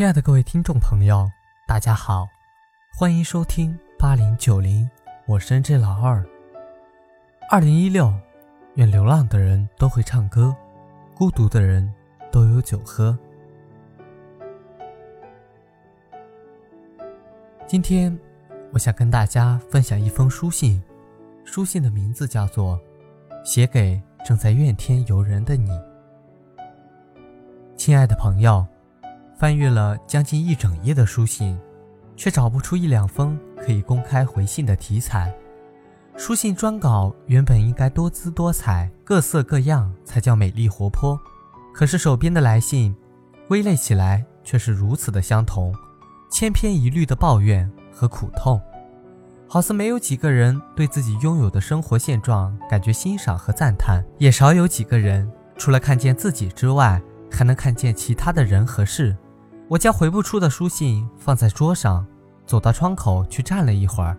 亲爱的各位听众朋友，大家好，欢迎收听八零九零，我是 N J 老二。二零一六，愿流浪的人都会唱歌，孤独的人都有酒喝。今天，我想跟大家分享一封书信，书信的名字叫做《写给正在怨天尤人的你》。亲爱的朋友。翻阅了将近一整页的书信，却找不出一两封可以公开回信的题材。书信专稿原本应该多姿多彩、各色各样才叫美丽活泼，可是手边的来信，归类起来却是如此的相同，千篇一律的抱怨和苦痛，好似没有几个人对自己拥有的生活现状感觉欣赏和赞叹，也少有几个人除了看见自己之外，还能看见其他的人和事。我将回不出的书信放在桌上，走到窗口去站了一会儿，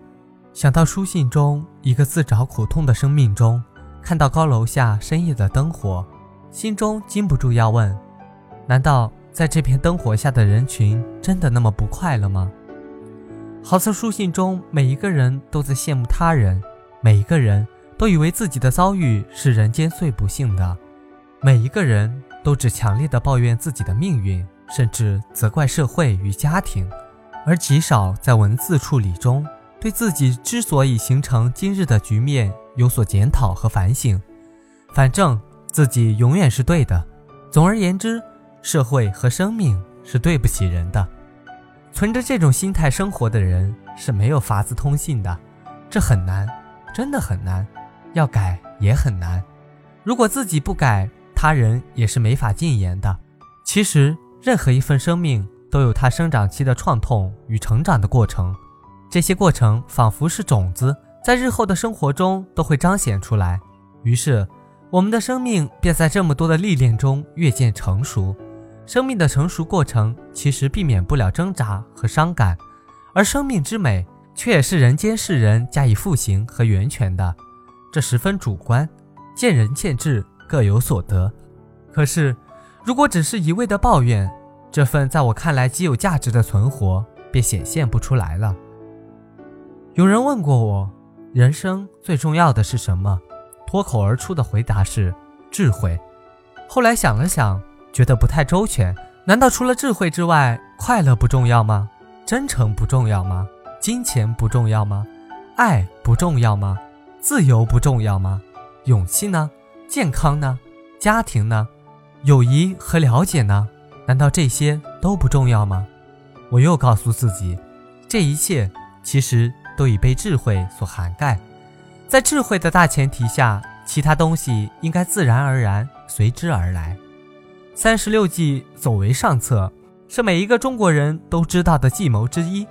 想到书信中一个自找苦痛的生命中，看到高楼下深夜的灯火，心中禁不住要问：难道在这片灯火下的人群真的那么不快乐吗？好似书信中每一个人都在羡慕他人，每一个人都以为自己的遭遇是人间最不幸的，每一个人都只强烈的抱怨自己的命运。甚至责怪社会与家庭，而极少在文字处理中对自己之所以形成今日的局面有所检讨和反省。反正自己永远是对的。总而言之，社会和生命是对不起人的。存着这种心态生活的人是没有法子通信的，这很难，真的很难。要改也很难。如果自己不改，他人也是没法禁言的。其实。任何一份生命都有它生长期的创痛与成长的过程，这些过程仿佛是种子，在日后的生活中都会彰显出来。于是，我们的生命便在这么多的历练中越渐成熟。生命的成熟过程其实避免不了挣扎和伤感，而生命之美却也是人间世人加以复形和源泉的。这十分主观，见仁见智，各有所得。可是。如果只是一味的抱怨，这份在我看来极有价值的存活便显现不出来了。有人问过我，人生最重要的是什么？脱口而出的回答是智慧。后来想了想，觉得不太周全。难道除了智慧之外，快乐不重要吗？真诚不重要吗？金钱不重要吗？爱不重要吗？自由不重要吗？勇气呢？健康呢？家庭呢？友谊和了解呢？难道这些都不重要吗？我又告诉自己，这一切其实都已被智慧所涵盖。在智慧的大前提下，其他东西应该自然而然随之而来。三十六计，走为上策，是每一个中国人都知道的计谋之一。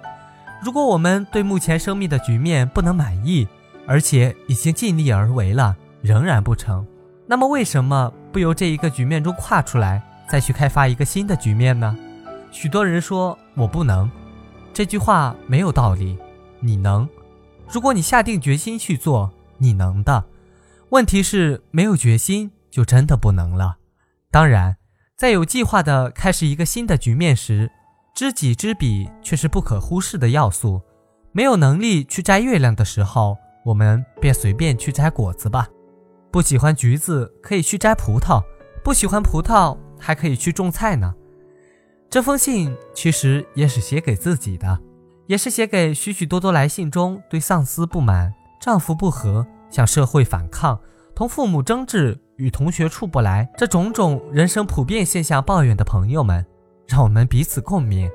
如果我们对目前生命的局面不能满意，而且已经尽力而为了，仍然不成。那么为什么不由这一个局面中跨出来，再去开发一个新的局面呢？许多人说我不能，这句话没有道理。你能，如果你下定决心去做，你能的。问题是没有决心就真的不能了。当然，在有计划的开始一个新的局面时，知己知彼却是不可忽视的要素。没有能力去摘月亮的时候，我们便随便去摘果子吧。不喜欢橘子，可以去摘葡萄；不喜欢葡萄，还可以去种菜呢。这封信其实也是写给自己的，也是写给许许多多来信中对上司不满、丈夫不和、向社会反抗、同父母争执、与同学处不来这种种人生普遍现象抱怨的朋友们。让我们彼此共勉，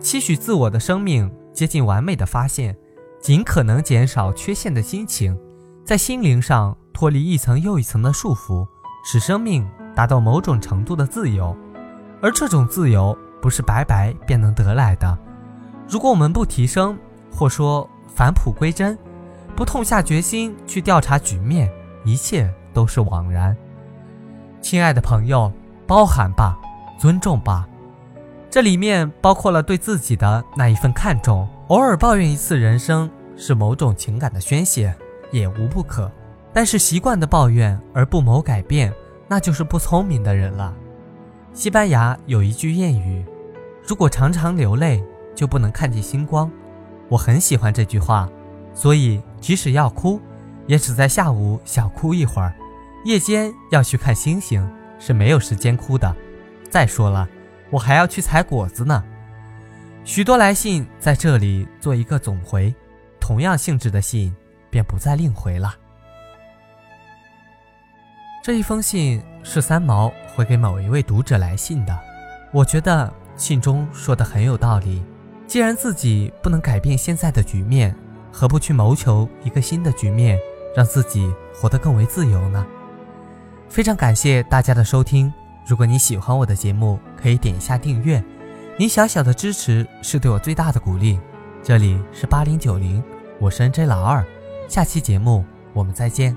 期许自我的生命接近完美的发现，尽可能减少缺陷的心情，在心灵上。脱离一层又一层的束缚，使生命达到某种程度的自由，而这种自由不是白白便能得来的。如果我们不提升，或说返璞归真，不痛下决心去调查局面，一切都是枉然。亲爱的朋友，包涵吧，尊重吧，这里面包括了对自己的那一份看重。偶尔抱怨一次人生，是某种情感的宣泄，也无不可。但是习惯的抱怨而不谋改变，那就是不聪明的人了。西班牙有一句谚语：“如果常常流泪，就不能看见星光。我很喜欢这句话，所以即使要哭，也只在下午小哭一会儿。夜间要去看星星，是没有时间哭的。再说了，我还要去采果子呢。许多来信在这里做一个总回，同样性质的信便不再另回了。这一封信是三毛回给某一位读者来信的，我觉得信中说的很有道理。既然自己不能改变现在的局面，何不去谋求一个新的局面，让自己活得更为自由呢？非常感谢大家的收听。如果你喜欢我的节目，可以点一下订阅。你小小的支持是对我最大的鼓励。这里是八零九零，我是 N J 老二。下期节目我们再见。